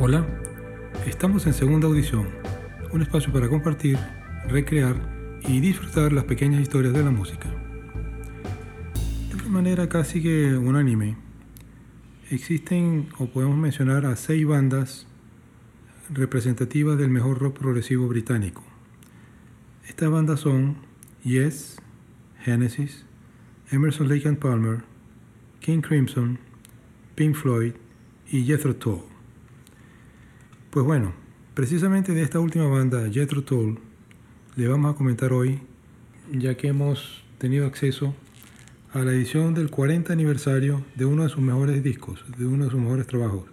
Hola, estamos en segunda audición, un espacio para compartir, recrear y disfrutar las pequeñas historias de la música. De una manera casi que unánime, existen o podemos mencionar a seis bandas representativas del mejor rock progresivo británico. Estas bandas son Yes, Genesis, Emerson Lake and Palmer, King Crimson, Pink Floyd y Jethro Tull. Pues bueno, precisamente de esta última banda, Jethro Tull, le vamos a comentar hoy, ya que hemos tenido acceso a la edición del 40 aniversario de uno de sus mejores discos, de uno de sus mejores trabajos.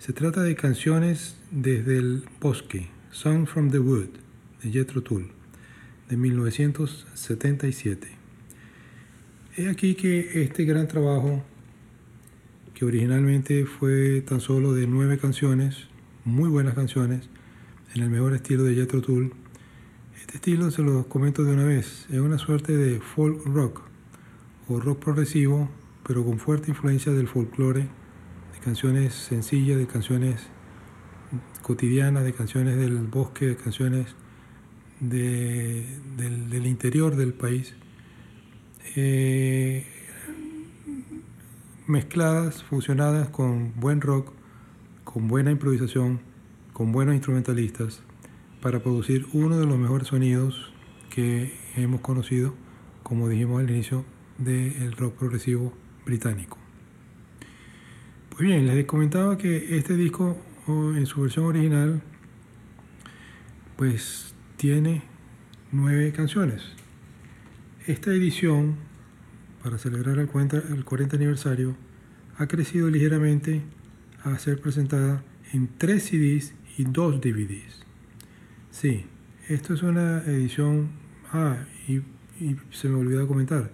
Se trata de canciones desde el bosque, Song from the Wood, de Jethro Tull, de 1977. He aquí que este gran trabajo, que originalmente fue tan solo de nueve canciones, muy buenas canciones, en el mejor estilo de Jethro Tull, este estilo se lo comento de una vez, es una suerte de folk rock o rock progresivo, pero con fuerte influencia del folclore, de canciones sencillas, de canciones cotidianas, de canciones del bosque, de canciones del, del, interior del país, eh, mezcladas, fusionadas con buen rock, con buena improvisación, con buenos instrumentalistas, para producir uno de los mejores sonidos que hemos conocido, como dijimos al inicio, del rock progresivo británico. Pues bien, les comentaba que este disco en su versión original pues tiene nueve canciones. Esta edición, para celebrar el 40, aniversario, ha crecido ligeramente a ser presentada en tres CDs y dos DVDs. Sí, esto es una edición... Ah, y, y se me olvidó comentar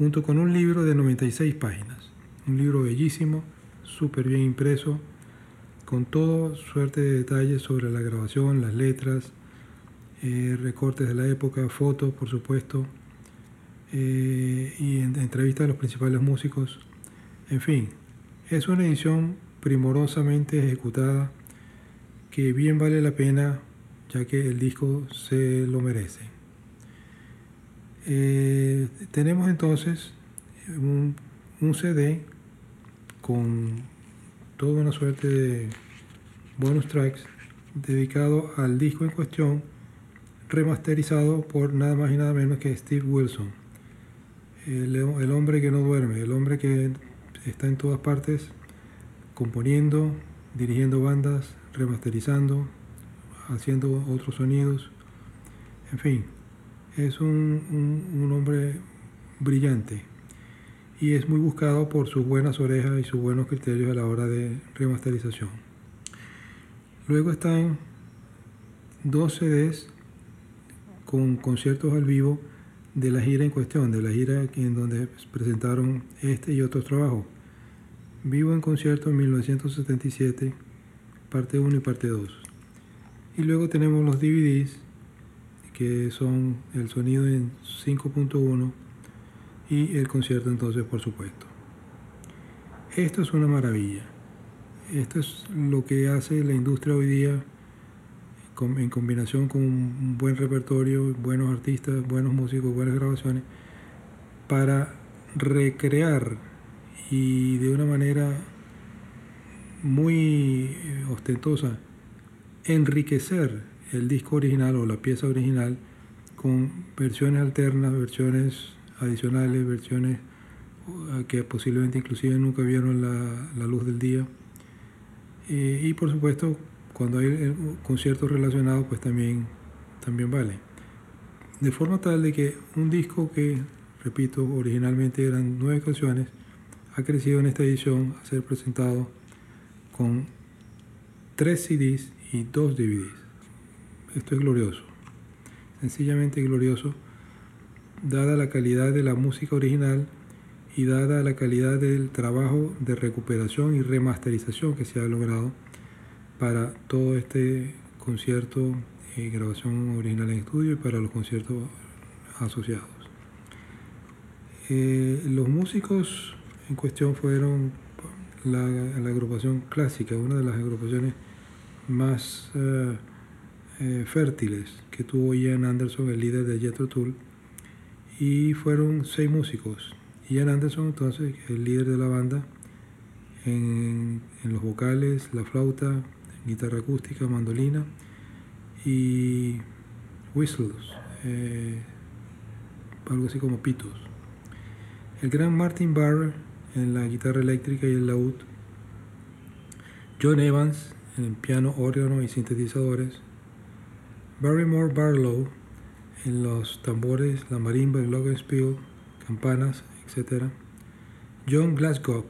junto con un libro de 96 páginas. Un libro bellísimo, súper bien impreso, con toda suerte de detalles sobre la grabación, las letras, eh, recortes de la época, fotos, por supuesto, eh, y entrevistas a los principales músicos. En fin, es una edición primorosamente ejecutada que bien vale la pena ya que el disco se lo merece. Eh, tenemos entonces un, CD con toda una suerte de bonus tracks dedicado al disco en cuestión, remasterizado por nada más y nada menos que Steve Wilson, el, el hombre que no duerme, el hombre que está en todas partes componiendo, dirigiendo bandas, remasterizando, haciendo otros sonidos, en fin es un, hombre brillante y es muy buscado por sus buenas orejas y sus buenos criterios a la hora de remasterización. Luego están dos CDs con conciertos al vivo de la gira en cuestión, de la gira en donde presentaron este y otros trabajos. Vivo en concierto en 1977, parte 1 y parte 2. Y luego tenemos los DVDs que son el sonido en 5.1 y el concierto entonces por supuesto. Esto es una maravilla. Esto es lo que hace la industria hoy día en combinación con un buen repertorio, buenos artistas, buenos músicos, buenas grabaciones, para recrear y de una manera muy eh, ostentosa enriquecer el disco original o la pieza original con versiones alternas, versiones adicionales, versiones uh, que posiblemente inclusive nunca vieron la, luz del día. Eh, y por supuesto, cuando hay conciertos relacionados, pues también, también vale. De forma tal de que un disco que, repito, originalmente eran nueve canciones, ha crecido en esta edición a ser presentado con tres CDs y dos DVDs. Esto es glorioso, sencillamente glorioso, dada la calidad de la música original y dada la calidad del trabajo de recuperación y remasterización que se ha logrado para todo este concierto y grabación original en estudio y para los conciertos asociados. Eh, los músicos en cuestión fueron la, agrupación clásica, una de las agrupaciones más eh, eh, fértiles que tuvo Ian Anderson, el líder de Jethro Tull, y fueron seis músicos. Ian Anderson, entonces, el líder de la banda, en, los vocales, la flauta, guitarra acústica, mandolina y whistles, eh, algo así como pitos. El gran Martin Barr en la guitarra eléctrica y el laúd. John Evans en piano, órgano y sintetizadores. Barrymore Barlow en los tambores, la marimba, el glockenspiel, campanas, etc. John Glasgow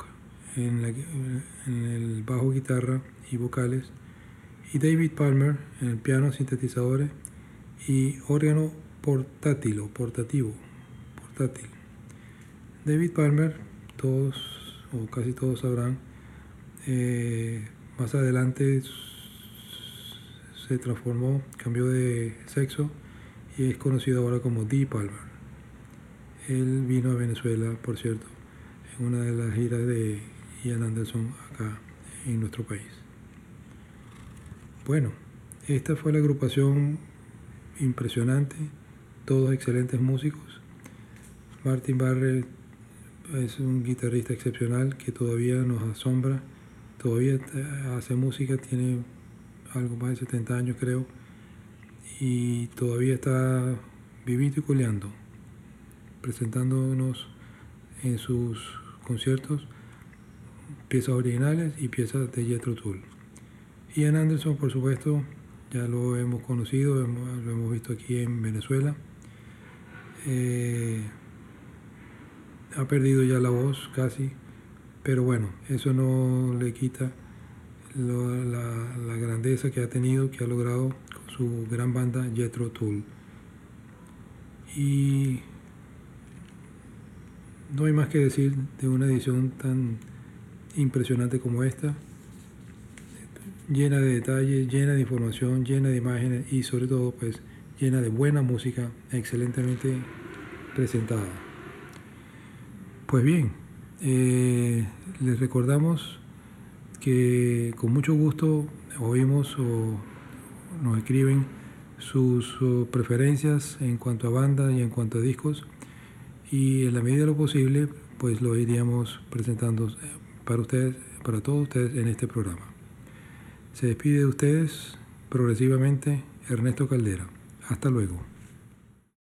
en, en, el bajo guitarra y vocales. Y David Palmer en el piano, sintetizadores y órgano portátil o portativo. Portátil. David Palmer, todos o casi todos sabrán, eh, más adelante se transformó, cambió de sexo y es conocido ahora como Dee Palmer. Él vino a Venezuela, por cierto, en una de las giras de Ian Anderson acá en nuestro país. Bueno, esta fue la agrupación impresionante, todos excelentes músicos. Martin Barrett es un guitarrista excepcional que todavía nos asombra, todavía hace música, tiene algo más de 70 años creo, y todavía está vivito y coleando, presentándonos en sus conciertos piezas originales y piezas de Jethro Tull. Ian Anderson, por supuesto, ya lo hemos conocido, lo hemos visto aquí en Venezuela. Eh, ha perdido ya la voz casi, pero bueno, eso no le quita la, grandeza que ha tenido, que ha logrado con su gran banda Jethro Tull. Y no hay más que decir de una edición tan impresionante como esta, llena de detalles, llena de información, llena de imágenes y sobre todo pues llena de buena música, excelentemente presentada. Pues bien, eh, les recordamos que con mucho gusto oímos o nos escriben sus, preferencias en cuanto a banda y en cuanto a discos y en la medida de lo posible pues lo iríamos presentando eh, para ustedes, para todos ustedes en este programa. Se despide de ustedes progresivamente Ernesto Caldera. Hasta luego.